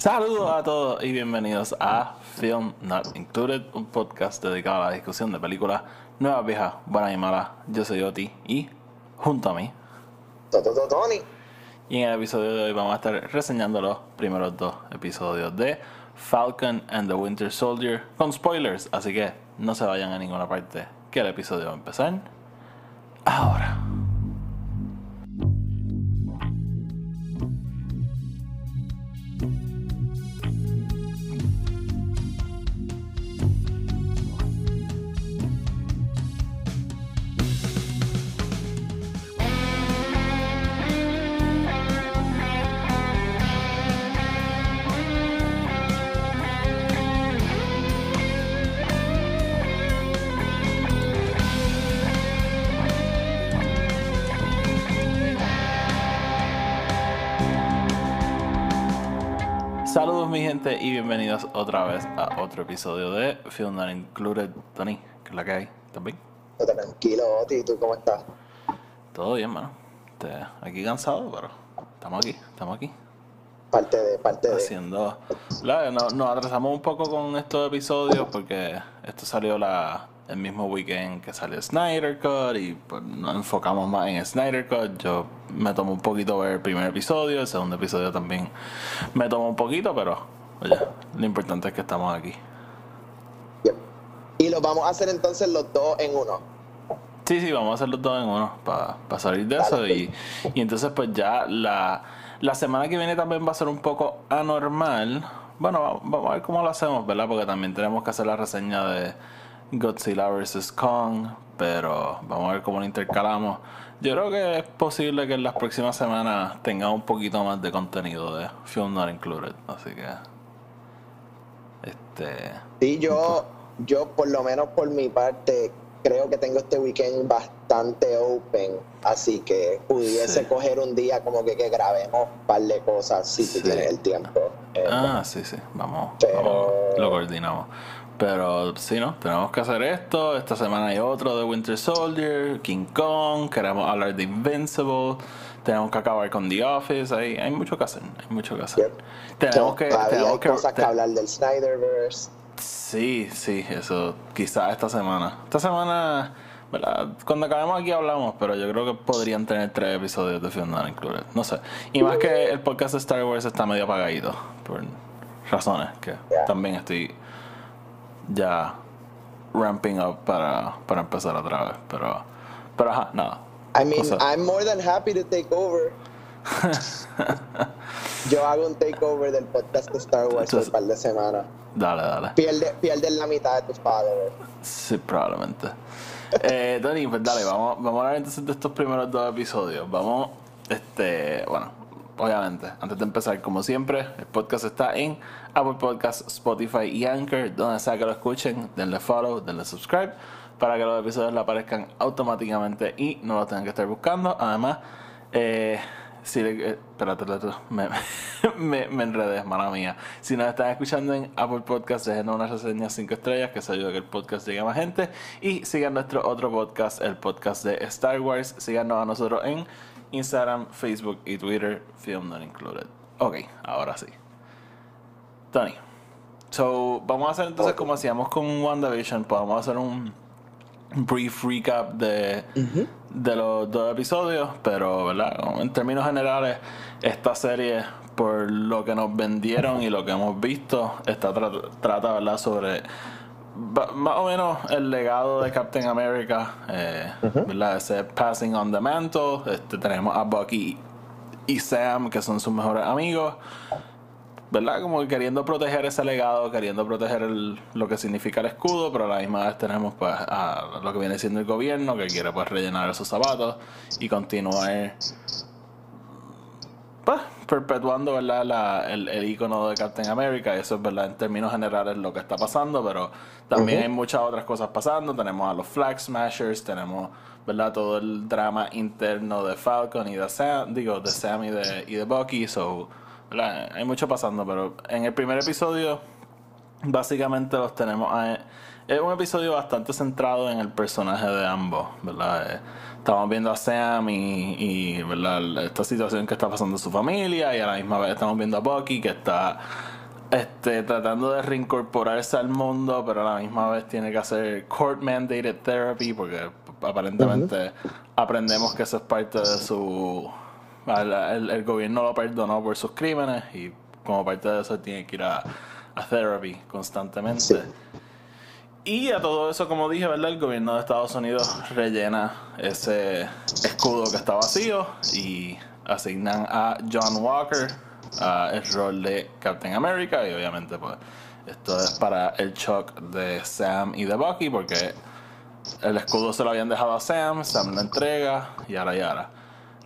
Saludos a todos y bienvenidos a Film Not Included, un podcast dedicado a la discusión de películas nuevas, viejas, buenas y malas. Yo soy Oti y junto a mí. Tony. Y en el episodio de hoy vamos a estar reseñando los primeros dos episodios de Falcon and the Winter Soldier con spoilers, así que no se vayan a ninguna parte, que el episodio va a empezar ahora. Gente y bienvenidos otra vez a otro episodio de Film Not Included. Tony, ¿qué es la que hay? ¿Estás bien? Tranquilo, Oti, ¿y tú cómo estás? Todo bien, mano. Este, aquí cansado, pero estamos aquí, estamos aquí. Parte de, parte de. Haciendo... La- no- nos atrasamos un poco con estos episodios porque esto salió la, el mismo weekend que salió Snyder Cut y pues nos enfocamos más en Snyder Cut. Yo me tomo un poquito ver el primer episodio, el segundo episodio también me tomo un poquito, pero oye, lo importante es que estamos aquí. Yep. Y lo vamos a hacer entonces los dos en uno. Sí, sí, vamos a hacer los dos en uno para salir de eso. Y, y entonces, pues ya la, la semana que viene también va a ser un poco anormal. Bueno, va- vamos a ver cómo lo hacemos, ¿verdad? Porque también tenemos que hacer la reseña de Godzilla vs. Kong. Pero vamos a ver cómo lo intercalamos. Yo creo que es posible que en las próximas semanas tenga un poquito más de contenido de Film Not Included. Así que. Este. Sí, yo, yo por lo menos por mi parte, creo que tengo este weekend bastante open, así que pudiese Sí. coger un día como que, que grabemos un par de cosas si Sí. tú tienes el tiempo. Eh, Ah, sí, sí, vamos, Pero- vamos, lo coordinamos. Pero sí, ¿no? Tenemos que hacer esto. Esta semana hay otro de Winter Soldier, King Kong, queremos hablar de Invincible, tenemos que acabar con The Office, hay, hay mucho que hacer, hay mucho que hacer. Yep. Tenemos que... Tenemos hay que cosas que te- hablar del Snyderverse. Sí, sí, eso quizás esta semana. Esta semana, ¿verdad? Cuando acabemos aquí hablamos, pero yo creo que podrían tener tres episodios de Film Not Included. No sé. Y más que el podcast de Star Wars está medio apagadito, por razones que también estoy ya ramping up para, para empezar otra vez. Pero, pero ajá, nada. I mean, I'm more than happy to take over. yo hago un takeover del podcast de Star Wars por Entonces- un par de semanas. Dale, dale. Pierde, pierdes la mitad de tus followers. Sí, probablemente. Eh, Tony, pues dale, vamos, vamos a hablar entonces de estos primeros dos episodios. Vamos, este, bueno, obviamente, antes de empezar, como siempre, el podcast está en Apple Podcasts, Spotify y Anchor, donde sea que lo escuchen, denle follow, denle subscribe, para que los episodios le aparezcan automáticamente y no los tengan que estar buscando. Además, eh, si le, eh, espérate, me, me, me enredé, mala mía. Si nos están escuchando en Apple Podcast, déjenos una reseña 5 estrellas, que eso ayuda a que el podcast llegue a más gente. Y sigan nuestro otro podcast, el podcast de Star Wars. Síganos a nosotros en Instagram, Facebook y Twitter, Film Not Included. Ok, ahora sí. Tony. So, vamos a hacer entonces como hacíamos con WandaVision, pues vamos a hacer un brief recap de, de los dos episodios, pero ¿verdad? En términos generales, esta serie, por lo que nos vendieron y lo que hemos visto, está tra- trata ¿verdad? sobre más o menos el legado de Captain America, eh, ¿verdad? Ese passing on the mantle. Este, tenemos a Bucky y Sam, que son sus mejores amigos. ¿Verdad? Como que queriendo proteger ese legado, queriendo proteger el- lo que significa el escudo, pero a la misma vez tenemos pues a lo que viene siendo el gobierno que quiere pues rellenar esos zapatos y continuar pues perpetuando ¿verdad? La, el, el icono de Captain America, eso es verdad en términos generales lo que está pasando, pero también hay muchas otras cosas pasando, tenemos a los Flag Smashers, tenemos ¿verdad? todo el drama interno de Falcon y de Sam, digo, de Sam y de, y de Bucky, so hay mucho pasando, pero en el primer episodio básicamente los tenemos a- es un episodio bastante centrado en el personaje de ambos, ¿verdad? Eh, estamos viendo a Sam y, y ¿verdad? esta situación que está pasando en su familia y a la misma vez estamos viendo a Bucky que está este, tratando de reincorporarse al mundo, pero a la misma vez tiene que hacer court mandated therapy porque aparentemente aprendemos que eso es parte de su... El, gobierno lo perdonó por sus crímenes y como parte de eso tiene que ir a, a therapy constantemente. Y a todo eso, como dije, ¿verdad? El gobierno de Estados Unidos rellena ese escudo que está vacío y asignan a John Walker el rol de Captain America y obviamente pues esto es para el shock de Sam y de Bucky porque el escudo se lo habían dejado a Sam, Sam lo entrega y ahora y ahora.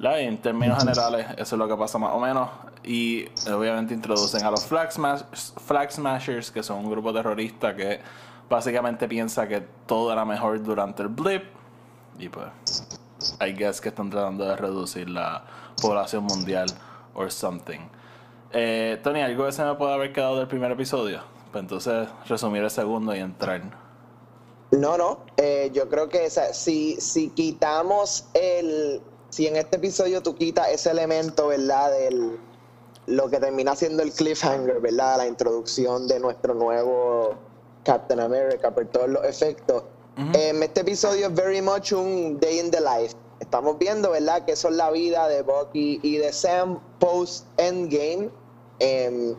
En términos generales eso es lo que pasa más o menos y obviamente introducen a los Flag, Flag Smashers que son un grupo terrorista que básicamente piensa que todo era mejor durante el blip y pues I guess que están tratando de reducir la población mundial or something. Eh, Tony, ¿algo que se me puede haber quedado del primer episodio? Pues entonces resumir el segundo y entrar. No, no. Eh, yo creo que si, si quitamos el. Si en este episodio tú quitas ese elemento, ¿verdad? Del, lo que termina siendo el cliffhanger, ¿verdad? La introducción de nuestro nuevo Captain America por todos los efectos. Em, este episodio es very much un day in the life. Estamos viendo, ¿verdad? Que eso es la vida de Bucky y de Sam post Endgame Em,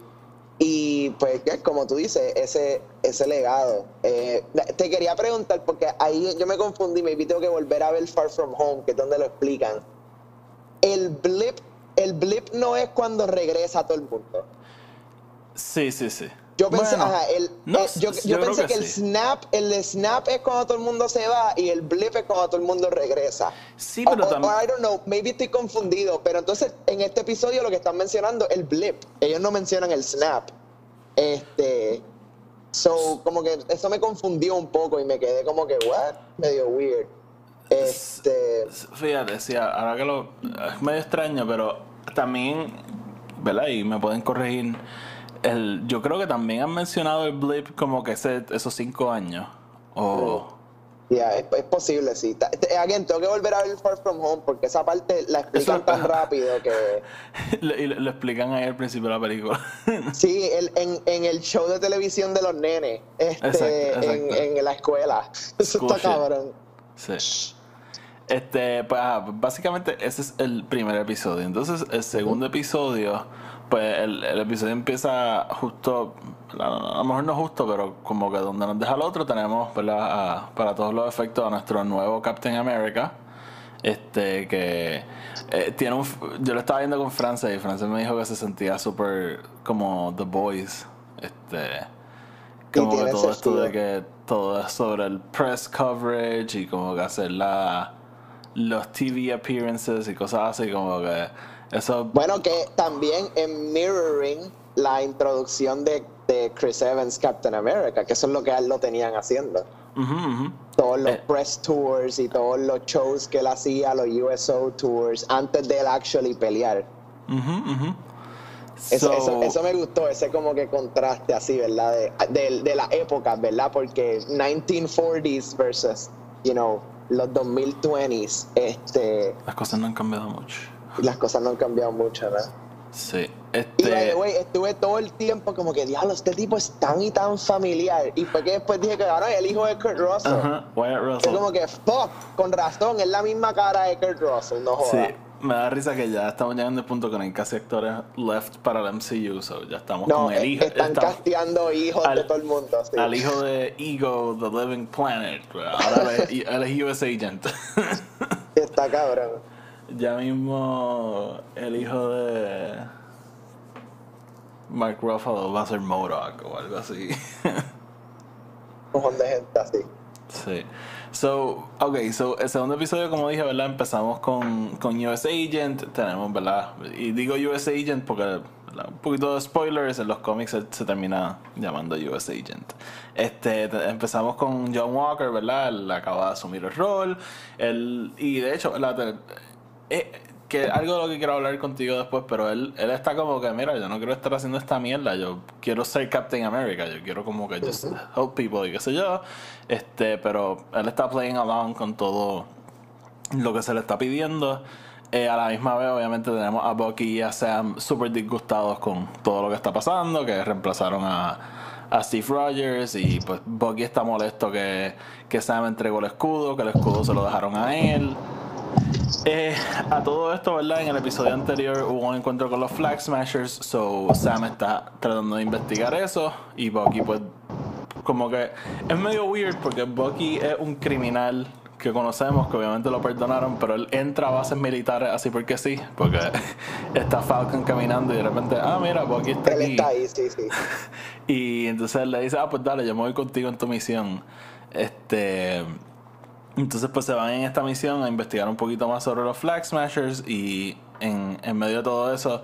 y pues, como tú dices, ese, ese legado. Eh, te quería preguntar, porque ahí yo me confundí, me tengo que volver a ver Far From Home, que es donde lo explican. El blip, el blip no es cuando regresa todo el mundo. Sí, sí, sí. Yo pensé, ajá, el, eh, yo, pensé que, el snap, el snap es cuando todo el mundo se va y el blip es cuando todo el mundo regresa. Sí, pero también. I don't know, maybe estoy confundido, pero entonces en este episodio lo que están mencionando el blip. Ellos no mencionan el snap. Este. So, como que eso me confundió un poco y me quedé como que, what? Medio weird. Este. Fíjate, sí, ahora que lo. Es medio extraño, pero también. ¿Verdad? Y me pueden corregir el, yo creo que también han mencionado el blip como que ese, esos cinco años. O. Ya, es, posible, sí. Again, tengo que volver a ver Far From Home porque esa parte la explican tan rápido que. y lo, explican ahí al principio de la película. sí, el, en, en, el show de televisión de los nenes, este, En, en, la escuela. Eso está cabrón. Sí. Este, pues, básicamente ese es el primer episodio. Entonces, el segundo episodio pues el, episodio empieza justo, a lo mejor no justo, pero como que donde nos deja el otro tenemos para todos los efectos a nuestro nuevo Captain America. Este que eh, tiene un. Yo lo estaba viendo con Frances y Frances me dijo que se sentía súper como The Boys. Este. Como que todo esto de que todo es sobre el press coverage y como que hacer la, los TV appearances y cosas así, como que bueno, que también en Mirroring la introducción de, Chris Evans Captain America, que eso es lo que él lo tenían haciendo. Todos los eh. press tours y todos los shows que él hacía, los USO tours, antes de él actually pelear. eso, me gustó, ese como que contraste así, ¿verdad? De, de, la época, ¿verdad? Porque 1940s versus, you know, los 2020s, este... Las cosas no han cambiado mucho las cosas no han cambiado mucho, ¿verdad? Sí. Este... Y, güey, estuve todo el tiempo como que, diablo, este tipo es tan y tan familiar. Y fue que después dije que ahora el hijo de Kurt Russell. Ajá, Wyatt Russell. Es como que, fuck, con razón, es la misma cara de Kurt Russell, no jodas. Sí. Me da risa que ya estamos llegando al punto con el casi actores left para el MCU, so ya estamos con el hijo. Están casteando hijos de todo el mundo. Sí. Al hijo de Ego, The Living Planet. Ahora él es US Agent. Está cabrón. Ya mismo el hijo de Mark Ruffalo va a ser Modoc o algo así. Un de gente así. Sí. So, ok, so el segundo episodio, como dije, ¿verdad? Empezamos con, con US Agent. Tenemos, ¿verdad? Y digo US Agent porque un poquito de spoilers, en los cómics se, termina llamando US Agent. Este, empezamos con John Walker, ¿verdad? Él acaba de asumir el rol. Él, y de hecho, la, eh, que algo de lo que quiero hablar contigo después, pero él, él está como que, mira, yo no quiero estar haciendo esta mierda, yo quiero ser Captain America, yo quiero como que just help people y qué sé yo. Este, pero él está playing along con todo lo que se le está pidiendo. Eh, a la misma vez, obviamente, tenemos a Bucky y a Sam súper disgustados con todo lo que está pasando, que reemplazaron a, a Steve Rogers y pues Bucky está molesto que, que Sam entregó el escudo, que el escudo se lo dejaron a él. Eh, a todo esto, ¿verdad? En el episodio anterior hubo un encuentro con los Flag Smashers, so Sam está tratando de investigar eso y Bucky pues como que es medio weird porque Bucky es un criminal que conocemos, que obviamente lo perdonaron, pero él entra a bases militares así porque sí, porque está Falcon caminando y de repente, ah, mira, Bucky está Él aquí. está ahí, sí, sí. Y entonces él le dice, ah, pues dale, yo me voy contigo en tu misión. Este. Entonces, pues se van en esta misión a investigar un poquito más sobre los Flag Smashers. Y en, medio de todo eso,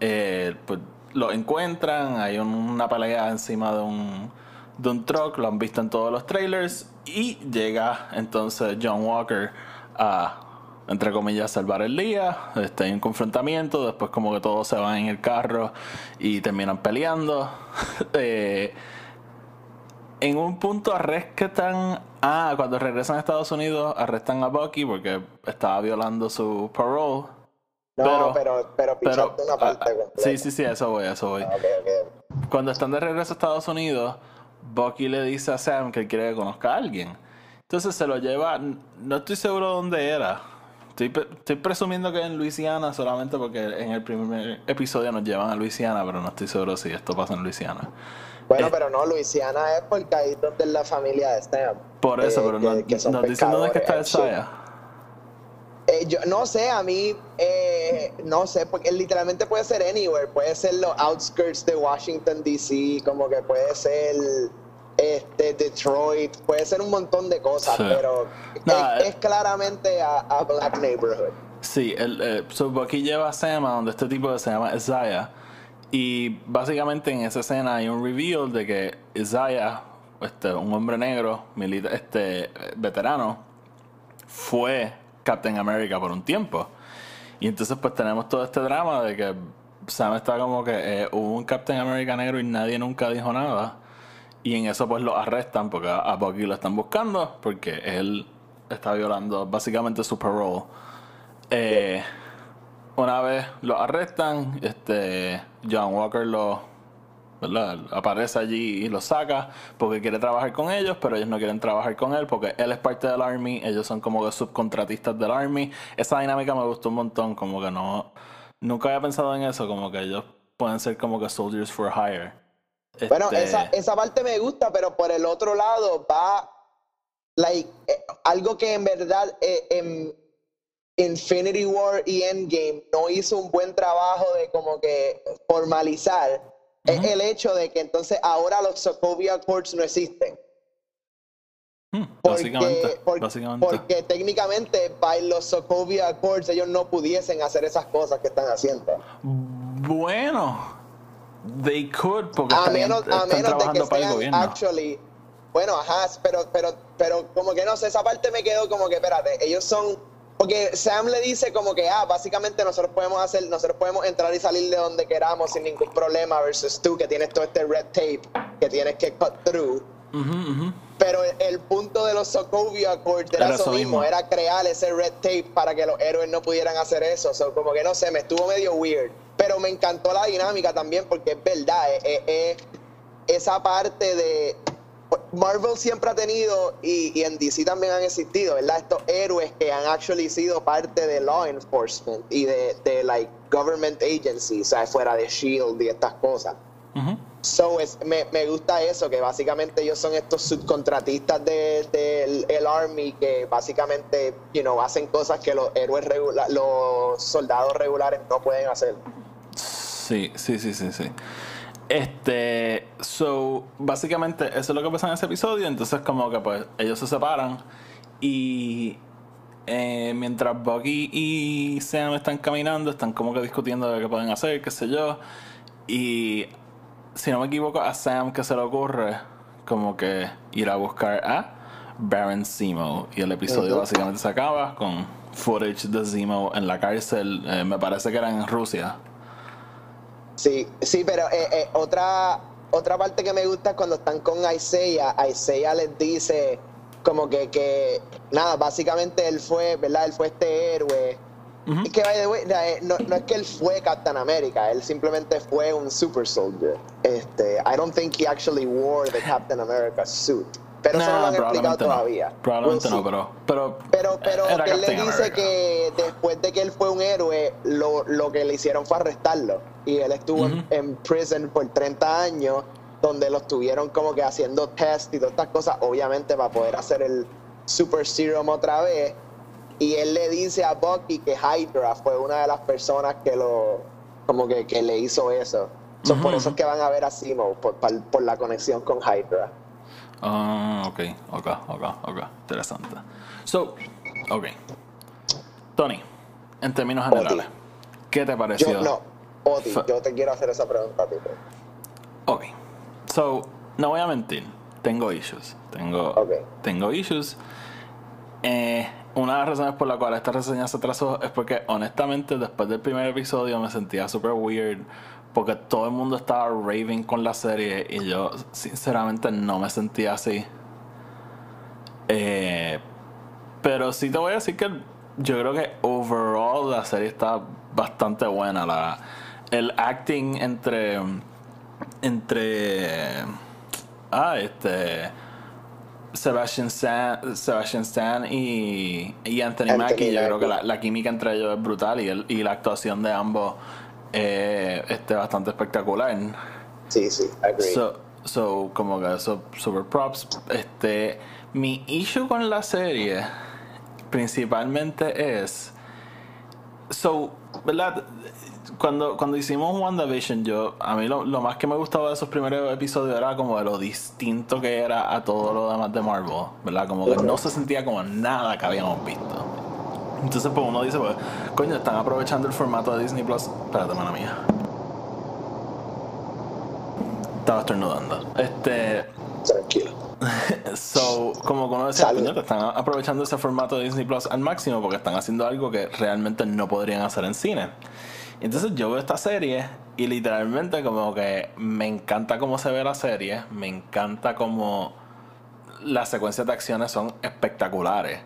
eh, pues lo encuentran. Hay un- una pelea encima de un, de un truck. Lo han visto en todos los trailers. Y llega entonces John Walker a. Entre comillas, salvar el día. Este, hay un confrontamiento. Después, como que todos se van en el carro y terminan peleando. Eh, en un punto arrestan. Ah, cuando regresan a Estados Unidos, arrestan a Bucky porque estaba violando su parole. No, Pero- pero, pero, una parte ah, completa. sí, sí, sí, eso voy, eso voy. Ah. Cuando están de regreso a Estados Unidos, Bucky le dice a Sam que quiere que conozca a alguien. Entonces se lo lleva. No estoy seguro dónde era. Estoy, estoy presumiendo que en Luisiana solamente porque en el primer episodio nos llevan a Luisiana, pero no estoy seguro si esto pasa en Luisiana. Bueno, Eh, pero no, Luisiana es porque ahí es donde es la familia de Sam. Por eso, Eh, pero que- no, que son nos dicen dónde es que está Saya. Eh, yo no sé, a mí, no sé, porque literalmente puede ser anywhere, puede ser los outskirts de Washington DC, como que puede ser este Detroit, puede ser un montón de cosas, Sí. pero es, es claramente a, a Black Neighborhood. Sí, el, so Bucky lleva a Sam a donde este tipo se llama Isaiah. Y básicamente en esa escena hay un reveal de que Isaiah, este, un hombre negro, milita este, veterano, fue Captain America por un tiempo. Y entonces pues tenemos todo este drama de que Sam está como que eh, hubo un Captain America negro y nadie nunca dijo nada. Y en eso pues lo arrestan porque a Bucky lo están buscando porque él está violando básicamente su parole. Eh, una vez lo arrestan, este John Walker lo ¿verdad? aparece allí y lo saca porque quiere trabajar con ellos, pero ellos no quieren trabajar con él porque él es parte del Army, ellos son como que subcontratistas del Army. Esa dinámica me gustó un montón, como que no nunca había pensado en eso, como que ellos pueden ser como que soldiers for hire. Bueno, Este, esa, esa parte me gusta, pero por el otro lado va like, eh, algo que en verdad eh, en Infinity War y Endgame no hizo un buen trabajo de como que formalizar es Ujú. el hecho de que entonces ahora los Sokovia Accords no existen. hmm, Porque, básicamente, por- básicamente. porque técnicamente by los Sokovia Accords ellos no pudiesen hacer esas cosas que están haciendo. Bueno, they could porque a estarían- menos, a están menos de que trabajando para el gobierno. actually bueno ajá pero pero pero como que no sé esa parte me quedó como que espérate ellos son porque Sam le dice como que ah básicamente nosotros podemos hacer nosotros podemos entrar y salir de donde queramos sin ningún problema versus tú que tienes todo este red tape que tienes que cut through pero el, el punto de los Sokovia Accords era, Era eso mismo, mismo. era crear ese red tape para que los héroes no pudieran hacer eso. So, como que no sé, me estuvo medio weird. Pero me encantó la dinámica también porque es verdad, eh, eh, esa parte de... Marvel siempre ha tenido, y, y en DC también han existido, ¿verdad? Estos héroes que han actually sido parte de law enforcement y de, de like, government agencies, o sea, fuera de SHIELD y estas cosas. So, es, me, me gusta eso, que básicamente ellos son estos subcontratistas del de, el Army que básicamente, you know, hacen cosas que los héroes regula- los soldados regulares no pueden hacer. Sí, sí, sí, sí, sí. Este, so, básicamente eso es lo que pasa en ese episodio. Entonces, como que pues ellos se separan y eh, mientras Bucky y Sam están caminando, están como que discutiendo de qué pueden hacer, qué sé yo. Y si no me equivoco, a Sam que se le ocurre como que ir a buscar a Baron Zemo. Y el episodio básicamente se acaba con footage de Zemo en la cárcel. eh, me parece que era en Rusia. Sí, sí, pero eh, eh, otra, otra parte que me gusta es cuando están con Isaiah, Isaiah les dice como que, que, nada, básicamente él fue, ¿verdad? Él fue este héroe. Y que, by the way, eh, no, no, es que él fue Captain America, él simplemente fue un super soldier. Este, I don't think he actually wore the Captain America suit. Pero eso no lo han explicado todavía. Probablemente no, pero. Pero, pero, pero él le dice que después de que él fue un héroe, lo, lo que le hicieron fue arrestarlo. Y él estuvo en, en prison por 30 años donde lo estuvieron como que haciendo test y todas estas cosas, obviamente para poder hacer el Super Serum otra vez. Y él le dice a Bucky que Hydra fue una de las personas que lo, como que, que le hizo eso. Son por eso es que van a ver a Simo, por, por, la conexión con Hydra. Ah, ok, ok, ok, ok, interesante. So, ok. Tony, en términos generales, ¿qué te pareció? Yo, no, Oti, yo te quiero hacer esa pregunta a ti. Ok. So, no voy a mentir, tengo issues. Tengo, tengo issues. Eh, una de las razones por la cual esta reseña se atrasó es porque, honestamente, después del primer episodio me sentía super weird. Porque todo el mundo estaba raving con la serie y yo, sinceramente, no me sentía así. Eh, pero sí te voy a decir que yo creo que overall la serie está bastante buena. La, el acting entre entre ah este Sebastian Stan, Sebastian Stan y, y Anthony, Mackie yo creo que la, química entre ellos es brutal y, el, y la actuación de ambos eh, este bastante espectacular sí sí agree. so, so como que so, super props este mi issue con la serie principalmente es so verdad cuando, cuando hicimos WandaVision, yo, a mí lo, más que me gustaba de esos primeros episodios era como de lo distinto que era a todo lo demás de Marvel, ¿verdad? Como que no se sentía como nada que habíamos visto. Entonces, pues uno dice, pues, coño, están aprovechando el formato de Disney Plus. Espérate, mano mía. Estaba estornudando. Este. Tranquilo. so, como uno decía, coño, están aprovechando ese formato de Disney Plus al máximo porque están haciendo algo que realmente no podrían hacer en cine. Entonces yo veo esta serie y literalmente como que me encanta cómo se ve la serie, me encanta cómo las secuencias de acciones son espectaculares.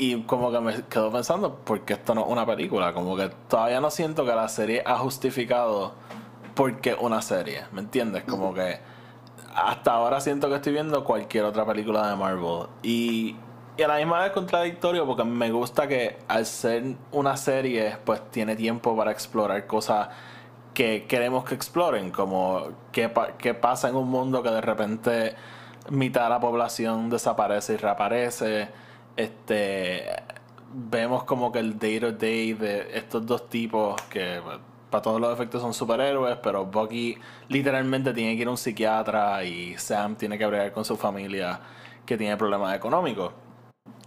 Y como que me quedo pensando, porque esto no es una película? Como que todavía no siento que la serie ha justificado porque una serie, ¿me entiendes? Como que hasta ahora siento que estoy viendo cualquier otra película de Marvel. Y y a la misma vez contradictorio porque me gusta que al ser una serie, pues tiene tiempo para explorar cosas que queremos que exploren, como qué, pasa en un mundo que de repente mitad de la población desaparece y reaparece. Este vemos como que el day to day de estos dos tipos que para todos los efectos son superhéroes, pero Bucky literalmente tiene que ir a un psiquiatra y Sam tiene que bregar con su familia que tiene problemas económicos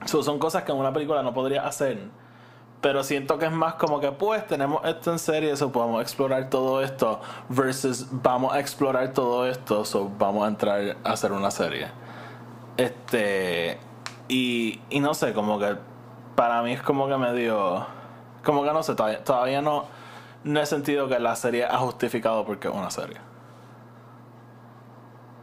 son cosas que en una película no podría hacer. Pero siento que es más como que, pues, tenemos esto en serie, eso podemos explorar todo esto. Versus, vamos a explorar todo esto, so vamos a entrar a hacer una serie. Este. Y, y no sé, como que. Para mí es como que medio. Como que no sé, todavía, todavía no. No he sentido que la serie ha justificado porque es una serie.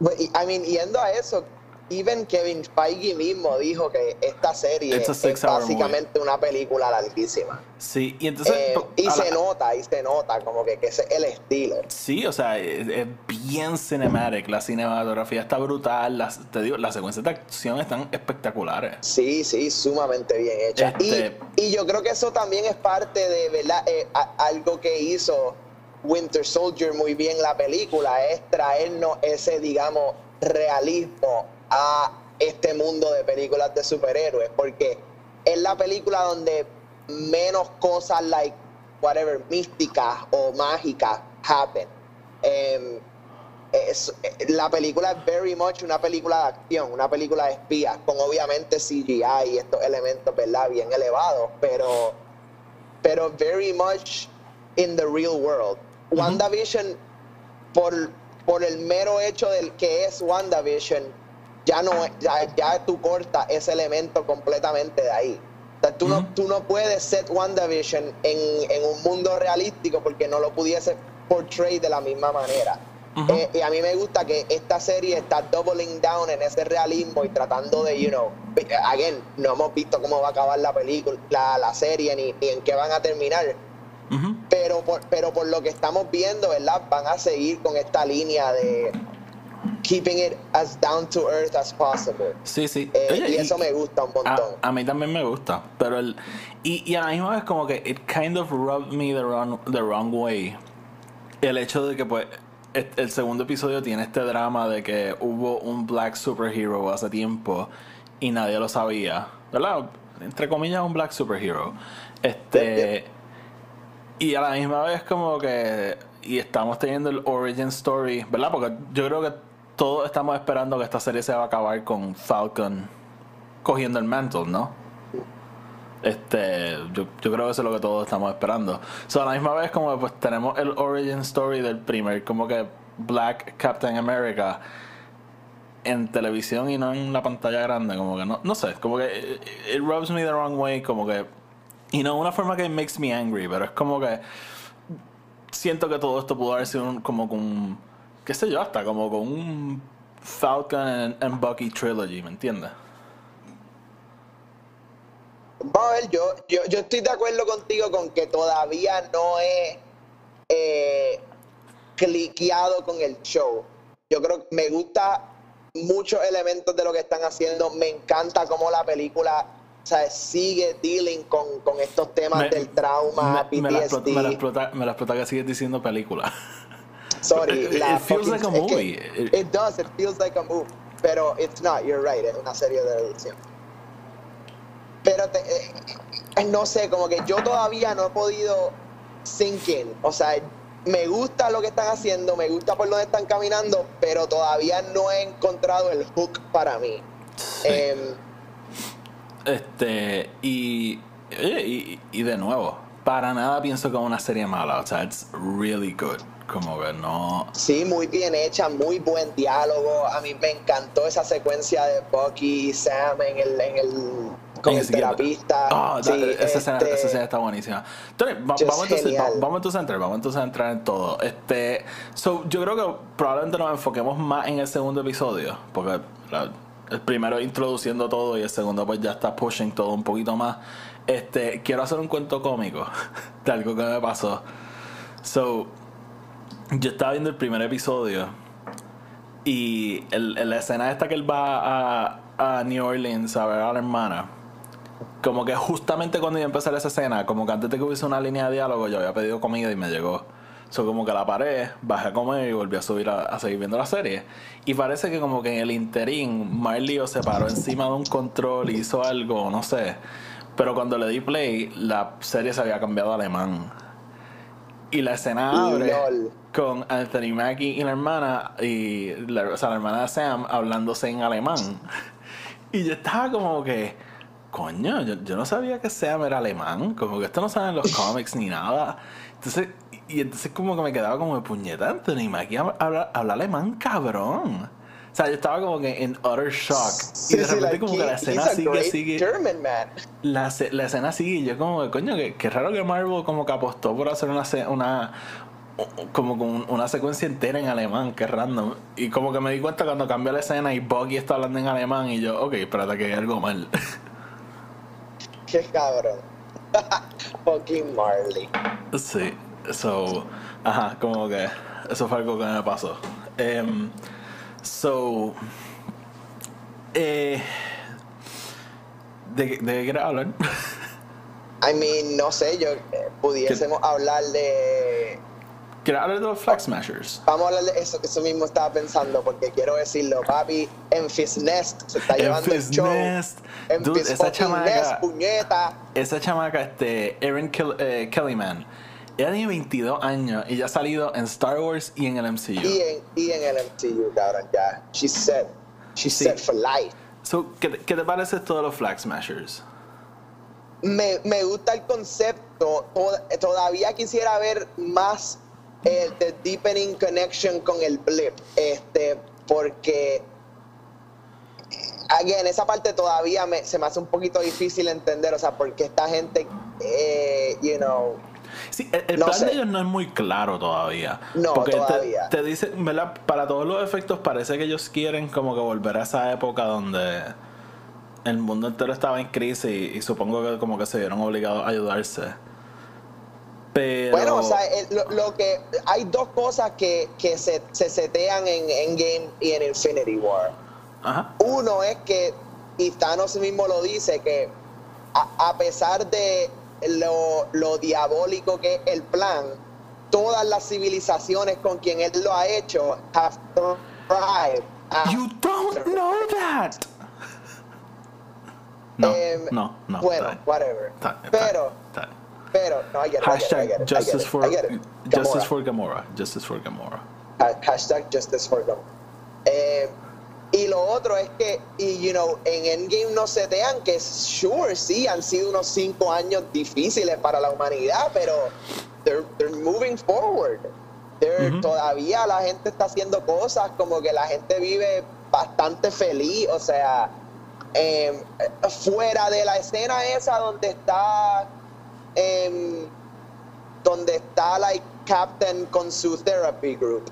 I mean, yendo a eso, even Kevin Feige mismo dijo que esta serie es básicamente una película larguísima. Sí, y entonces... Eh, y se nota, y se nota como que, que es el estilo. Sí, o sea, es, bien cinematic, la cinematografía está brutal, las, te digo, las secuencias de acción están espectaculares. Sí, sí, sumamente bien hechas. Este y, yo creo que eso también es parte de, ¿verdad? Eh, algo que hizo Winter Soldier muy bien la película, es traernos ese, digamos, realismo a este mundo de películas de superhéroes, porque es la película donde menos cosas like whatever místicas o mágicas happen. Em, es, la película es very much una película de acción, una película de espías, con obviamente CGI y estos elementos, ¿verdad? Bien elevados, pero, pero very much in the real world. WandaVision, por, por el mero hecho del que es WandaVision, ya no ya, ya tú cortas ese elemento completamente de ahí. tú, no, tú no puedes set WandaVision en, en un mundo realístico porque no lo pudiese portray de la misma manera. Eh, y a mí me gusta que esta serie está doubling down en ese realismo y tratando de, you know, again, no hemos visto cómo va a acabar la película, la, la serie, ni, ni, en qué van a terminar. pero, por, pero por lo que estamos viendo, ¿verdad? Van a seguir con esta línea de keeping it as down to earth as possible. Sí, sí. Eh, y eso me gusta un montón. A, mí también me gusta, pero el y, y a la misma vez como que it kind of rubbed me the wrong, the wrong way. El hecho de que pues el segundo episodio tiene este drama de que hubo un black superhero hace tiempo y nadie lo sabía, ¿verdad? Entre comillas un black superhero. Este y a la misma vez como que y estamos teniendo el origin story, ¿verdad? Porque yo creo que todos estamos esperando que esta serie se va a acabar con Falcon cogiendo el mantle, ¿no? Este, yo, yo creo que eso es lo que todos estamos esperando. So, a la misma vez como pues tenemos el origin story del primer como que Black Captain America en televisión y no en la pantalla grande, como que no, no sé, como que it, rubs me the wrong way, como que y no una forma que makes me angry, pero es como que siento que todo esto pudo haber sido como con qué sé yo, hasta como con un Falcon and, Bucky trilogy, ¿me entiendes? Vamos a ver, yo, yo, yo, estoy de acuerdo contigo con que todavía no he eh, cliqueado con el show. Yo creo que me gusta muchos elementos de lo que están haciendo. Me encanta cómo la película o sea, sigue dealing con, con estos temas del trauma, me, explota, me, la explota, me explota que sigue diciendo película. Sorry, it, it feels like a movie. It, it, does, it feels like a movie. Pero it's not, you're right, es una serie de edición. Pero te, eh, no sé, como que yo todavía no he podido sink in. O sea, me gusta lo que están haciendo, me gusta por dónde están caminando, pero todavía no he encontrado el hook para mí. Eh, este, y, y, y de nuevo, para nada pienso que es una serie mala. O sea, it's really good como que no. Sí, muy bien hecha, muy buen diálogo. A mí me encantó esa secuencia de Bucky y Sam en el, en el con el terapista. Oh, sí, esa, escena, esa, este, escena, está buenísima. Entonces, vamos, entonces, vamos entonces a entrar, vamos entonces a entrar en todo. Este, so, yo creo que probablemente nos enfoquemos más en el segundo episodio, porque el primero introduciendo todo y el segundo pues ya está pushing todo un poquito más. Este, quiero hacer un cuento cómico de algo que me pasó. So, yo estaba viendo el primer episodio y el, la escena esta que él va a, a, New Orleans a ver a la hermana, como que justamente cuando iba a empezar esa escena, como que antes de que hubiese una línea de diálogo, yo había pedido comida y me llegó. So, como que la paré, bajé a comer y volví a subir a, seguir viendo la serie. Y parece que como que en el interín Marley se paró encima de un control y hizo algo, no sé. Pero cuando le di play, la serie se había cambiado a alemán. Y la escena abre con Anthony Mackie y la hermana, y la, o sea, la hermana de Sam hablándose en alemán. Y yo estaba como que, coño, yo, no sabía que Sam era alemán, como que esto no saben los cómics ni nada. Entonces, y entonces como que me quedaba como de puñeta, Anthony Mackie habla, habla alemán, cabrón. O sea, yo estaba como que en utter shock. y de repente como que la escena sigue, sigue. German man. La, la escena sigue y yo como que, coño, que, raro que Marvel como que apostó por hacer una, una como con una secuencia entera en alemán, que random. Y como que me di cuenta cuando cambió la escena y Buggy está hablando en alemán y yo, ok, espérate que hay algo mal. Qué cabrón. Fucking Marley. Sí, so, ajá, como que eso fue algo que me pasó. Um, So, eh, ¿de, ¿de qué hablar? I mean, no sé, yo eh, pudiésemos hablar de. ¿Quieres hablar de los Flag Smashers? Vamos a hablar de eso, eso mismo estaba pensando, porque quiero decirlo, papi, en Nest se está llevando el show. Nest. Dude, esa chamaca, Nest, puñeta. Esa chamaca, este, Erin eh, Kellyman ella tiene 22 años y ya ha salido en Star Wars y en el MCU. Y en, y en el MCU, cabrón, ya. She's set. She's set for life. So, ¿qué, ¿Qué te parece todos los Flag Smashers? Me, me gusta el concepto. Todavía quisiera ver más el the deepening connection con el blip. Este, porque again, esa parte todavía me, se me hace un poquito difícil entender, o sea, porque esta gente, eh, you know, Sí, el, plan de ellos no es muy claro todavía. No, porque todavía. Te, te dicen, ¿verdad? Para todos los efectos parece que ellos quieren como que volver a esa época donde el mundo entero estaba en crisis y, supongo que como que se vieron obligados a ayudarse. Pero... Bueno, o sea, lo, que hay dos cosas que, que se, se setean en Endgame y en Infinity War. Ajá. Uno es que, y Thanos mismo lo dice, que a, pesar de lo, lo, diabólico que es el plan, todas las civilizaciones con quien él lo ha hecho have thrived. You don't know that. No, em, no, no. Bueno, whatever. pero, pero, no, I get it, Hashtag justice for justice for Gamora. Justice for Gamora. Hashtag justice for Gamora. Y lo otro es que, y, you know, en Endgame no se tean que, sure, sí, han sido unos cinco años difíciles para la humanidad, pero they're, they're moving forward. Todavía la gente está haciendo cosas, como que la gente vive bastante feliz, o sea, em, fuera de la escena esa donde está, em, donde está, like, Captain con su therapy group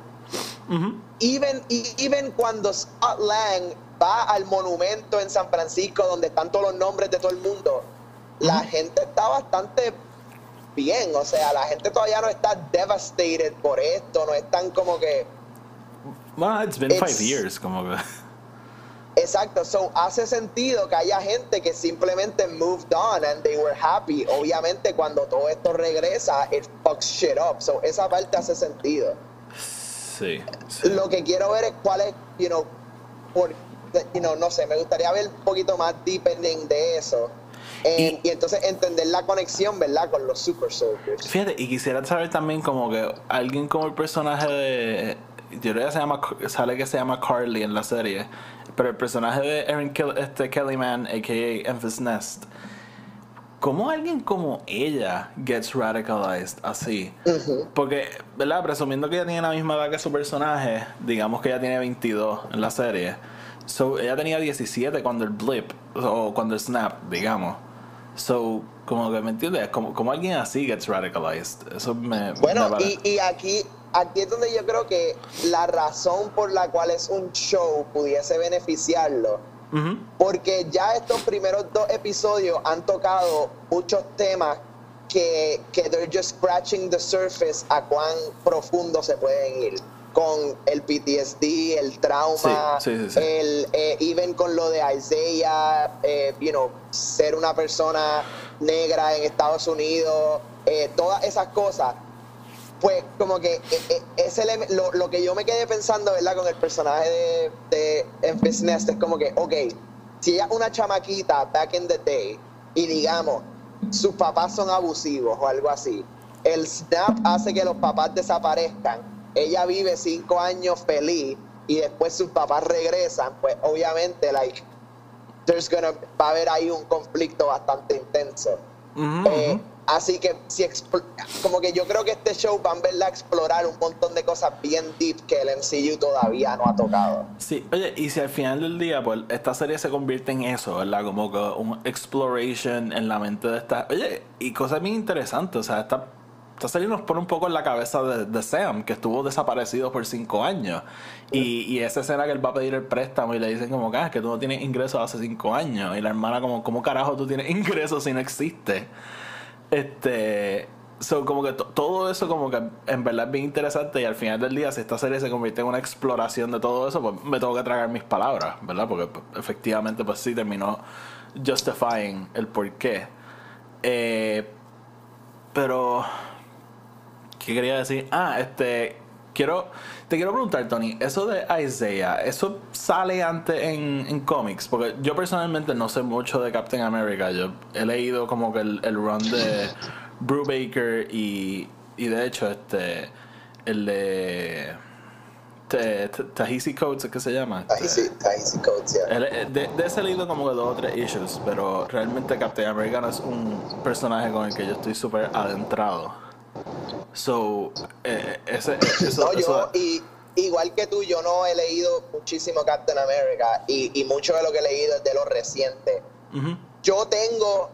even, even cuando Scott Lang va al monumento en San Francisco donde están todos los nombres de todo el mundo, la gente está bastante bien, o sea, la gente todavía no está devastated por esto, no están como que... Well, it's been five years, como que... Exacto, so hace sentido que haya gente que simplemente moved on and they were happy. Obviamente cuando todo esto regresa, it fucks shit up. So esa parte hace sentido. Lo que quiero ver es cuál es, you know, por, you know, no sé, me gustaría ver un poquito más deepening de eso. y, entonces entender la conexión, ¿verdad? Con los Super Soldiers. Fíjate, y quisiera saber también como que alguien como el personaje de... Yo creo que se llama, sale que se llama Carly en la serie, pero el personaje de Erin Kill, este Kellyman, a.k.a. Emphas Nest, ¿Cómo alguien como ella gets radicalized así? Porque, ¿verdad? Presumiendo que ella tiene la misma edad que su personaje, digamos que ella tiene 22 en la serie. So, ella tenía 17 cuando el blip, o cuando el snap, digamos. So, como que, ¿me entiendes? Como, como alguien así gets radicalized. Eso me. Bueno, y, y aquí, aquí es donde yo creo que la razón por la cual es un show pudiese beneficiarlo porque ya estos primeros dos episodios han tocado muchos temas que, que they're just scratching the surface a cuán profundo se pueden ir. Con el PTSD, el trauma, el eh, even con lo de Isaiah, eh, you know, ser una persona negra en Estados Unidos, eh, todas esas cosas pues como que eh, eh, lo, lo, que yo me quedé pensando, ¿verdad? Con el personaje de, de Memphis Nest es como que, ok, si ella es una chamaquita back in the day y digamos, sus papás son abusivos o algo así, el snap hace que los papás desaparezcan, ella vive cinco años feliz y después sus papás regresan, pues obviamente, like, there's gonna, va a haber ahí un conflicto bastante intenso. Eh, Así que si como que yo creo que este show va a verla explorar un montón de cosas bien deep que el MCU todavía no ha tocado. Sí, oye, y si al final del día, pues esta serie se convierte en eso, ¿verdad? Como que un exploration en la mente de esta. Oye, y cosas bien interesantes, o sea, esta, esta serie nos pone un poco en la cabeza de, Sam, que estuvo desaparecido por cinco años. Y, y, esa escena que él va a pedir el préstamo y le dicen como que, ah, que tú no tienes ingresos hace cinco años. Y la hermana como, ¿cómo carajo tú tienes ingresos si no existe? Este. So, como que todo eso como que en verdad es bien interesante y al final del día si esta serie se convierte en una exploración de todo eso, pues me tengo que tragar mis palabras, ¿verdad? Porque pues, efectivamente pues sí terminó justifying el porqué. Eh, pero... ¿Qué quería decir? Ah, este... Quiero... Te quiero preguntar, Tony, eso de Isaiah, ¿eso sale antes en, en cómics? Porque yo personalmente no sé mucho de Captain America. Yo he leído como que el, run de Brubaker y, y de hecho este el de Tahisi Coates, ¿qué se llama? Tahisi, Coates, yeah. de, de, ese he leído como que dos o tres issues, pero realmente Captain America no es un personaje con el que yo estoy súper adentrado. So, eh, ese, eso, yo, y, igual que tú, yo no he leído muchísimo Captain America y, y mucho de lo que he leído es de lo reciente. Yo tengo,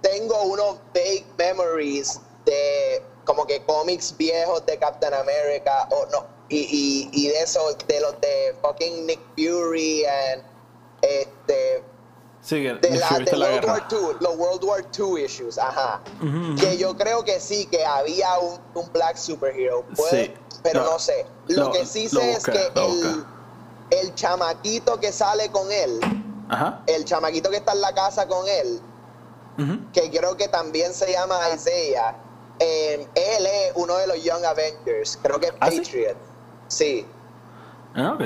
tengo unos vague memories de como que cómics viejos de Captain America, o no, y, y, y de eso, de los de fucking Nick Fury and este Sí, que de, la, de la World guerra. War II, los World War II issues, ajá. Que yo creo que sí, que había un, un black superhero, puede, Sí. pero No, no, sé. Lo, que sí sé es que el, el chamaquito que sale con él, Ajá. el chamaquito que está en la casa con él, que creo que también se llama Isaiah, eh, él es uno de los Young Avengers, creo que es ¿Ah, sí? Patriot. sí. Ah, ok.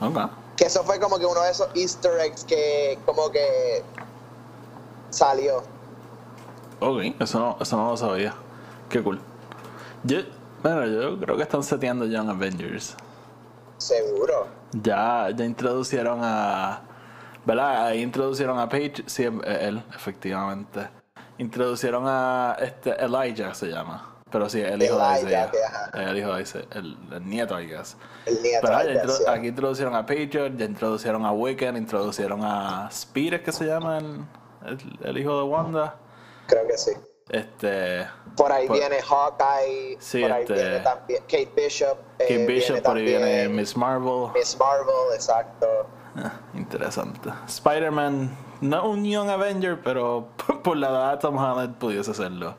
Ok. Que eso fue como que uno de esos easter eggs que como que salió. Ok, eso no, eso no lo sabía. Qué cool. Yo, bueno, yo creo que están seteando Young Avengers. Seguro. Ya, ya introducieron a. ¿Verdad? Ahí introducieron a Page. Sí, eh, él, efectivamente. Introducieron a este Elijah, se llama. Pero sí, el hijo de Isaiah. ajá. El hijo de Isaiah. El, el nieto, I guess. El nieto. Pero ah, ya intro- García. aquí introducieron a Patriot, ya introducieron a Wiccan, introducieron a Speed, ¿es que se llama el, el, el hijo de Wanda? Creo que sí. Este. Por ahí Por- viene Hawkeye, Sí, por ahí este- viene también Kate Bishop. eh, Kate Bishop, por ahí viene Miss Marvel. Miss Marvel, exacto. Interesante. Spider-Man, no un Young Avenger, pero por la edad de Tom Holland pudiese serlo.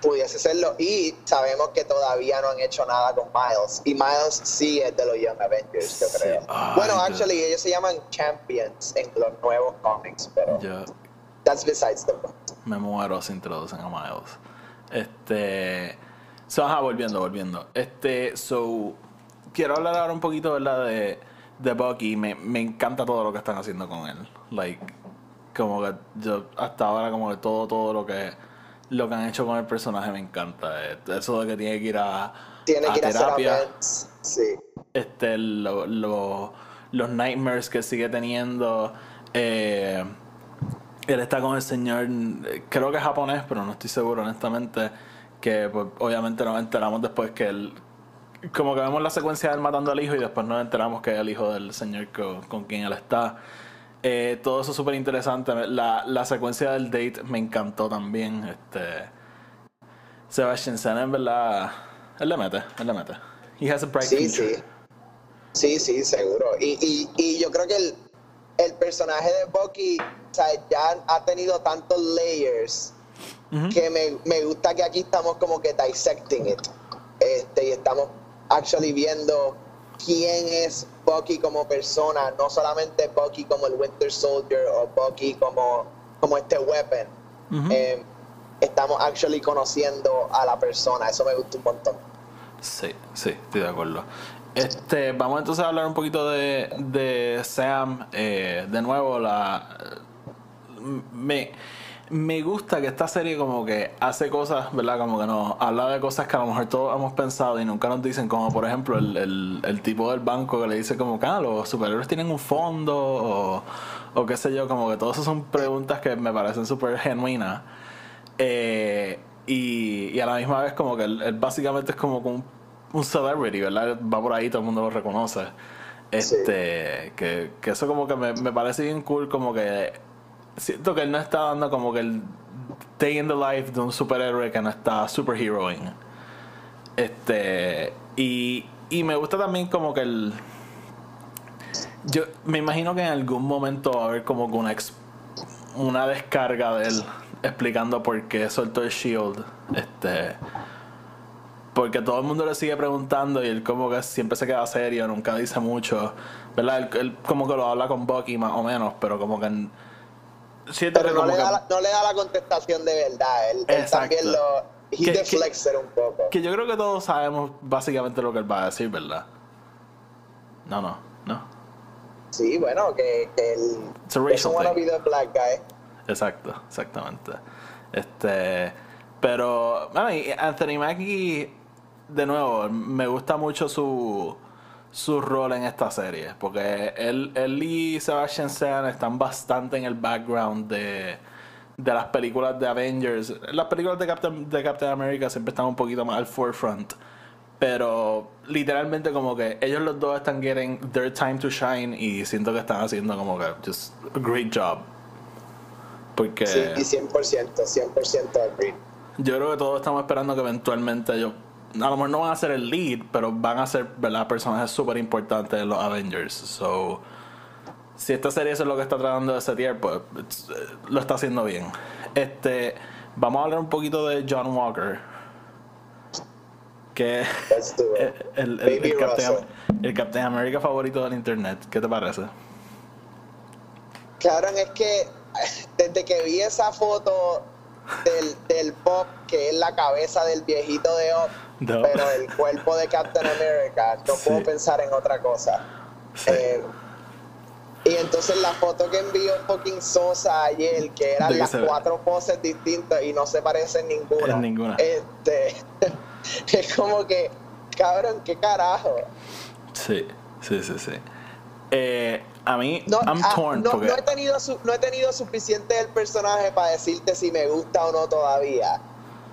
Pudiese serlo. Y sabemos que todavía no han hecho nada con Miles. Y Miles sí es de los Young Avengers, yo Sí. creo. Bueno, Dios. actually, ellos se llaman Champions en los nuevos cómics, pero Yo that's besides the point. me muero si introducen a Miles. Este. So, ajá, volviendo, volviendo. Este, so. Quiero hablar ahora un poquito, ¿verdad? De, de Bucky. Me, me encanta todo lo que están haciendo con él. Like, como que yo, hasta ahora, como que todo, todo lo que. Lo que han hecho con el personaje me encanta. Eso de que tiene que ir a, Tiene a que ir a terapia. events. Sí. este lo- lo- los nightmares que sigue teniendo eh, él está con el señor creo que es japonés pero no estoy seguro honestamente que pues, obviamente nos enteramos después que él como que vemos la secuencia de él matando al hijo y después nos enteramos que es el hijo del señor con, con quien él está Eh, todo eso es súper interesante la, la secuencia del date me encantó también este Sebastian Stan en verdad él le mete él le mete he has a bright Sí, future sí. Sí, sí, seguro. Y, y, y yo creo que el, el personaje de Bucky o sea, ya ha tenido tantos layers que me, me gusta que aquí estamos como que dissecting it. Este, y estamos actually viendo quién es Bucky como persona, no solamente Bucky como el Winter Soldier o Bucky como, como este weapon. Eh, estamos actually conociendo a la persona, eso me gusta un montón. Sí, sí, estoy de acuerdo. Este, vamos entonces a hablar un poquito de, de Sam. Eh, de nuevo, la me, me gusta que esta serie como que hace cosas, ¿verdad? Como que nos habla de cosas que a lo mejor todos hemos pensado y nunca nos dicen, como por ejemplo el, el, el tipo del banco que le dice como que ah, los superhéroes tienen un fondo o, o qué sé yo, como que todas esas son preguntas que me parecen súper genuinas. Eh, y, y a la misma vez como que él, él básicamente es como un, un celebrity, ¿verdad? Va por ahí, todo el mundo lo reconoce. Este, que, que eso como que me, me parece bien cool, como que siento que él no está dando como que el day in the life de un superhéroe que no está superheroing. Este, y, y me gusta también como que el... Yo me imagino que en algún momento va a haber como que una, ex- una descarga de él explicando por qué soltó el shield. Este. Porque todo el mundo le sigue preguntando y él como que siempre se queda serio, nunca dice mucho. ¿Verdad? Él, como que lo habla con Bucky más o menos, pero como que... Siento Pero que no como le, da la, no le da la contestación de verdad. Él, también lo. He Que- un poco. que yo creo que todos sabemos básicamente lo que él va a decir, ¿verdad? No, no, no. Sí, bueno, que, que él. It's a racial thing. be the black guy. Exacto, exactamente. Este, pero, bueno, Anthony Mackie, de nuevo, me gusta mucho su, su rol en esta serie, porque él, él y Sebastian Stan están bastante en el background de, de las películas de Avengers. Las películas de Captain, de Captain America siempre están un poquito más al forefront. Pero literalmente como que ellos los dos están getting their time to shine y siento que están haciendo como que just a great job. Porque Sí, y 100%, 100% agree. Yo creo que todos estamos esperando que eventualmente ellos. A lo mejor no van a ser el lead, pero van a ser ¿verdad? personajes súper importantes de los Avengers. So, si esta serie es lo que está tratando de setear, pues eh, lo está haciendo bien. Este, vamos a hablar un poquito de John Walker. Que es el, el, el, Captain, el Captain America favorito del internet. ¿Qué te parece? Claro, es que desde que vi esa foto del, del pop, que es la cabeza del viejito de Pero el cuerpo de Captain America, no puedo pensar en otra cosa. Eh, y entonces la foto que envió fucking Sosa ayer, que eran las cuatro poses distintas y no se parecen ninguna. En ninguna. Este, es como que, cabrón, qué carajo. Sí, sí, sí, sí. Eh, a mí, no, I'm ah, torn. No, he tenido no he tenido suficiente del personaje para decirte si me gusta o no todavía.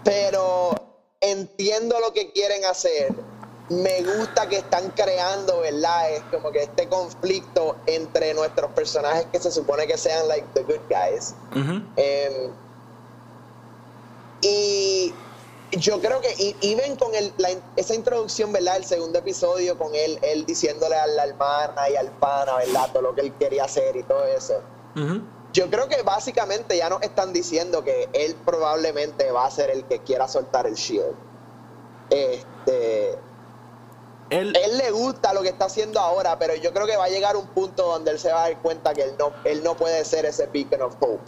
Pero entiendo lo que quieren hacer. Me gusta que están creando, ¿verdad? Es como que este conflicto entre nuestros personajes que se supone que sean, like, the good guys. Em, y yo creo que y ven con el, esa introducción, ¿verdad? El segundo episodio con él, él diciéndole a la hermana y al pana, ¿verdad? Todo lo que él quería hacer y todo eso. Yo creo que básicamente ya nos están diciendo que él probablemente va a ser el que quiera soltar el shield. Este. Él, él le gusta lo que está haciendo ahora, pero yo creo que va a llegar un punto donde él se va a dar cuenta que él no, él no puede ser ese beacon of hope.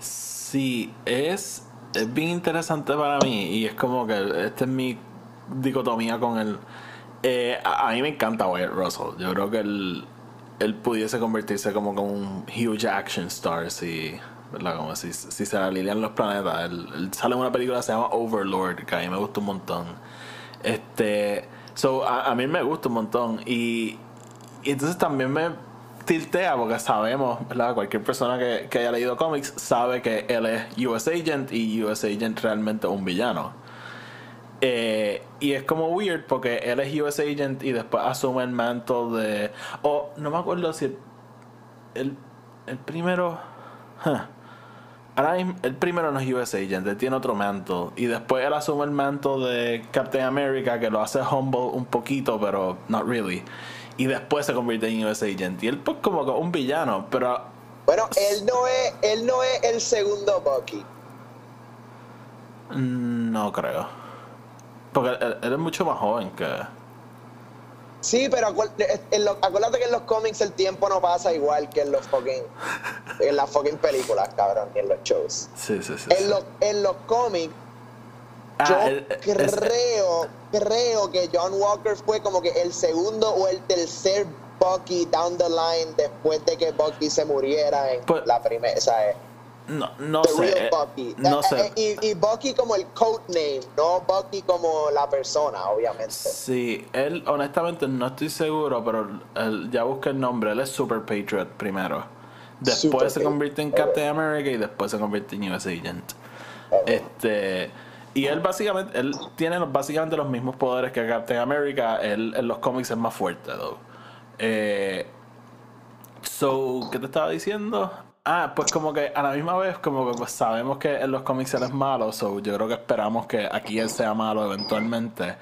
Sí, es es bien interesante para mí y es como que esta es mi dicotomía con él. Eh, a, mí me encanta Wyatt Russell. Yo creo que él, él pudiese convertirse como con un huge action star si, ¿verdad? Como si, si se alinean los planetas. Él, sale en una película que se llama Overlord, que a mí me gusta un montón. Este, so, a, a mí me gusta un montón. Y, entonces también me tiltea porque sabemos, ¿verdad? Cualquier persona que, haya leído cómics sabe que él es US Agent y US Agent realmente es un villano. Eh, y es como weird porque él es US Agent y después asume el manto de. O no me acuerdo si el, el, primero. Ahora el primero no es US Agent, él tiene otro manto. Y después él asume el manto de Captain America que lo hace humble un poquito, pero not really y después se convierte en US Agent. Y él pues como un villano, pero... Bueno, él no es, él no es el segundo Bucky. Mm, no creo. Porque él, es mucho más joven que... Sí, pero acuérdate que en los cómics el tiempo no pasa igual que en los fucking... en las fucking películas, cabrón, y en los shows. Sí, sí, sí. En, Los, en los cómics Ah, yo creo, creo que John Walker fue como que el segundo o el tercer Bucky down the line después de que Bucky se muriera en pues, la primera, ¿sabes? No, no sé. Bucky. No eh, sé. Eh, y, Bucky como el codename, no Bucky como la persona, obviamente. Sí, él honestamente no estoy seguro, pero ya busqué el nombre. Él es Super Patriot primero. Después se convierte en Captain America y después se convierte en US Agent. Este y él básicamente, él tiene básicamente los mismos poderes que Captain America. Él en los cómics es más fuerte, though. Eh, so, ¿qué te estaba diciendo? Ah, pues como que a la misma vez, como que pues sabemos que en los cómics él es malo, so yo creo que esperamos que aquí él sea malo eventualmente.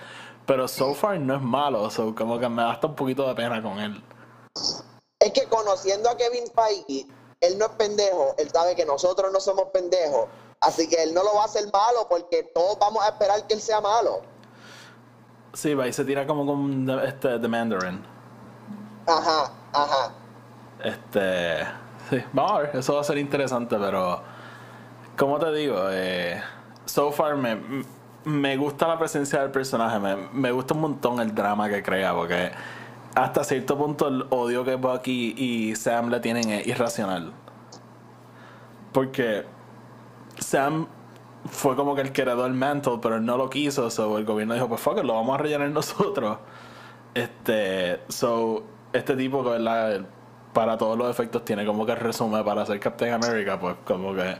Pero so far no es malo, so como que me da hasta un poquito de pena con él. Es que conociendo a Kevin Feige, él no es pendejo, él sabe que nosotros no somos pendejos Así que él no lo va a hacer malo porque todos vamos a esperar que él sea malo. Sí, va y se tira como con este, The Mandarin. Ajá, ajá. Este. Sí, vamos a ver, eso va a ser interesante, pero. Como te digo, eh, so far me, me gusta la presencia del personaje, me, me gusta un montón el drama que crea, porque hasta cierto punto el odio que Bucky y Sam le tienen es irracional. Porque Sam fue como que el mantle, pero él no lo quiso, so el gobierno dijo, pues fuck lo vamos a rellenar nosotros. Este, so, este tipo, ¿verdad? Para todos los efectos tiene como que el resumen para ser Captain America, pues como que...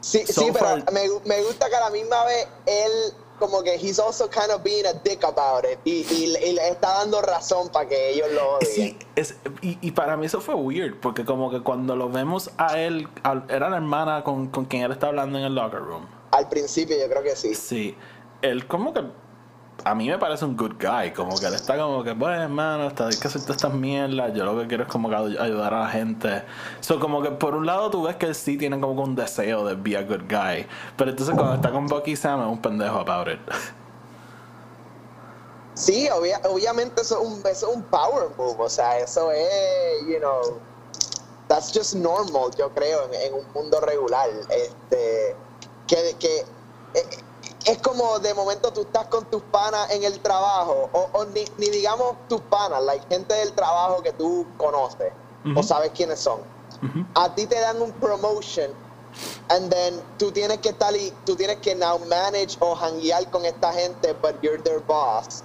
Sí, sí, pero me, me gusta que a la misma vez él como que he's also kind of being a dick about it y, y, le está dando razón para que ellos lo odien. Sí, es, y, y, para mí eso fue weird porque como que cuando lo vemos a él, era la hermana con, con quien él está hablando en el locker room. Al principio yo creo que sí. Sí. Él como que a mí me parece un good guy, como que él está como que, bueno, hermano, está, hay que hacer estas mierdas, yo lo que quiero es como que ayudar a la gente. So, como que por un lado tú ves que él sí tiene como un deseo de be a good guy, pero entonces cuando está con Bucky Sam es un pendejo about it. Sí, obviamente eso es, un, eso es un power move, o sea, eso es, you know, that's just normal, yo creo, en, un mundo regular. Este, que, que eh, es como de momento tú estás con tus panas en el trabajo, o, ni, digamos tus panas, la gente del trabajo que tú conoces, o sabes quiénes son. A ti te dan un promotion, and then tú tienes que estar y tú tienes que now manage o hanguear con esta gente, but you're their boss,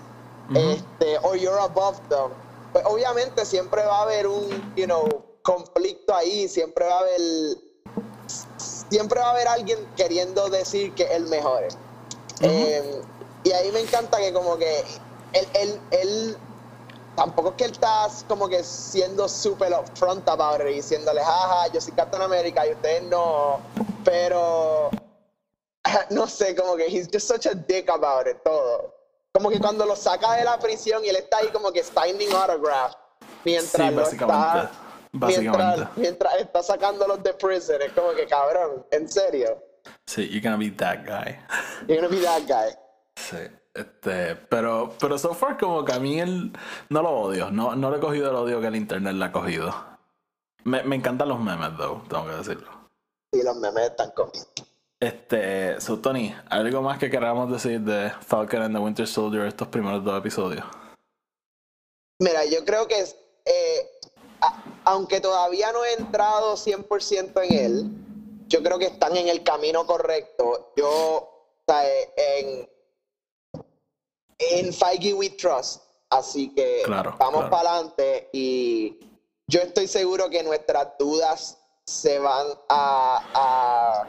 este, or you're above them. Pues obviamente siempre va a haber un, you know, conflicto ahí, siempre va a haber, siempre va a haber alguien queriendo decir que el mejor. Em, y ahí me encanta que como que él, él, él tampoco es que él está como que siendo súper upfront about it, diciéndole, jaja, yo soy Captain America y ustedes no, pero no sé, como que he's just such a dick about it todo. Como que cuando lo saca de la prisión y él está ahí como que signing autograph mientras lo está mientras, mientras está sacándolos de prison, es como que cabrón, en serio. Sí, you're gonna be that guy. You're gonna be that guy. Sí. Este, pero, pero so far como que a mí él no lo odio, no, no le he cogido el odio que el internet le ha cogido. Me, me encantan los memes, though, tengo que decirlo. Sí, los memes están comiendo. Este, so Tony, ¿algo más que queramos decir de Falcon and the Winter Soldier estos primeros dos episodios? Mira, yo creo que eh, aunque todavía no he entrado 100% en él, yo creo que están en el camino correcto. Yo, o sea, en, en Feige We Trust. Así que vamos para adelante y yo estoy seguro que nuestras dudas se van a,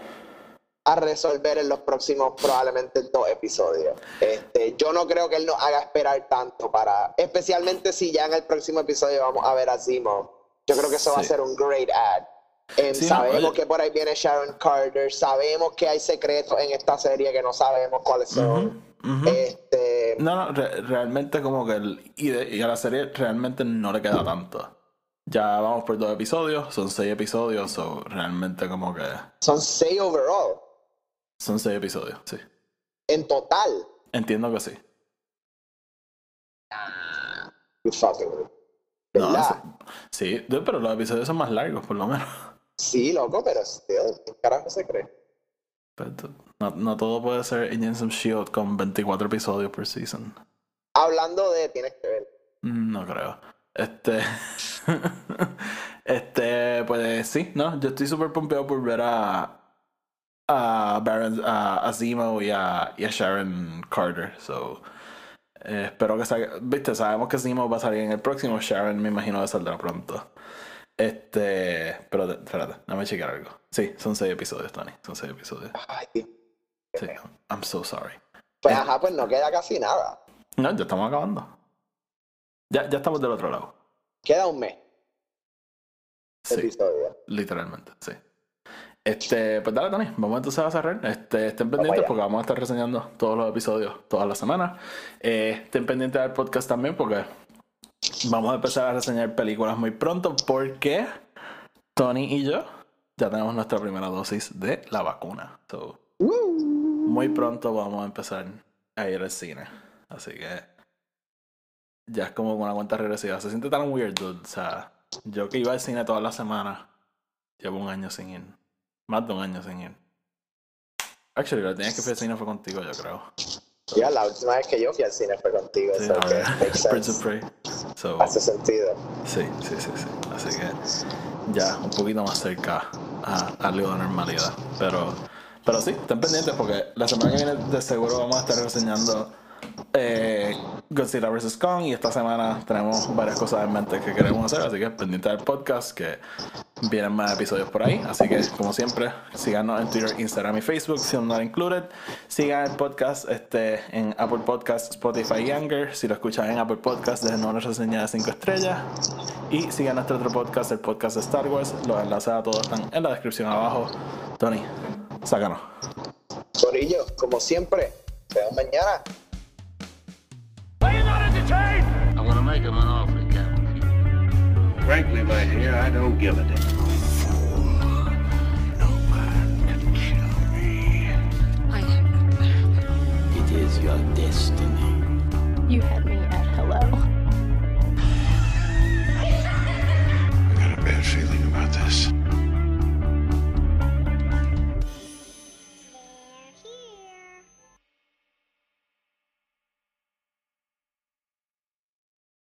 a, resolver en los próximos probablemente dos episodios. Este, yo no creo que él nos haga esperar tanto para, especialmente si ya en el próximo episodio vamos a ver a Zimo. Yo creo que eso va a ser un great ad. Em, sabemos que por ahí viene Sharon Carter, sabemos que hay secretos en esta serie que no sabemos cuáles son. Este... No, no, realmente como que el, y, a la serie realmente no le queda tanto. Ya vamos por dos episodios, son seis episodios, o realmente como que... Son seis overall. Son seis episodios, sí. En total. Entiendo que sí. You fucking no, sí, pero los episodios son más largos, por lo menos. Sí, loco, pero ¿qué carajo se cree? no, no, todo puede ser Agents of Shield con 24 episodios por season. Hablando de, tienes que ver. No creo. Este. este, pues sí, no. Yo estoy súper pompeado por ver a. A Baron, a, Zemo y a, y a Sharon Carter. So. Eh, espero que salga. Viste, sabemos que Zemo va a salir en el próximo. Sharon me imagino que saldrá pronto. Este. Pero espérate, déjame checar algo. Sí, son seis episodios, Tony. Son seis episodios. Ay, Sí, I'm so sorry. Pues ajá, pues no queda casi nada. No, ya estamos acabando. Ya, ya estamos del otro lado. Queda un mes. Sí, episodio. Literalmente, sí. Este, pues dale, Tony, vamos entonces a cerrar. Este, estén pendientes porque vamos a estar reseñando todos los episodios todas las semanas. Eh, estén pendientes del podcast también porque vamos a empezar a reseñar películas muy pronto porque Tony y yo ya tenemos nuestra primera dosis de la vacuna. muy pronto vamos a empezar a ir al cine. Así que ya es como una cuenta regresiva. Se siente tan weird, dude. O sea, yo que iba al cine todas las semanas, llevo un año sin ir. Más de un año sin ir. Actually, la tenías que fui al cine fue contigo, yo creo. Ya, la última vez que yo fui al cine fue contigo. Sí, so okay. Prince of Prey. Hace sentido. Sí, sí, sí, sí. Así que ya un poquito más cerca a, algo de normalidad. Pero, pero sí, estén pendientes porque la semana que viene de seguro vamos a estar reseñando eh, Godzilla vs. Kong y esta semana tenemos varias cosas en mente que queremos hacer, así que pendiente del podcast que vienen más episodios por ahí. Así que, como siempre, síganos en Twitter, Instagram y Facebook, si no included. Sigan el podcast este, en Apple Podcast, Spotify y Anchor. Si lo escuchan en Apple Podcast, dejen una reseña de 5 estrellas. Y sigan nuestro otro podcast, el podcast Star Wars. Los enlaces a todos están en la descripción abajo. Tony, sácanos. Corillo, como siempre, nos vemos mañana. make him an offer he can't refuse. Frankly, my dear, I don't give a damn. is your destiny. You had me at hello. I got a bad feeling about this.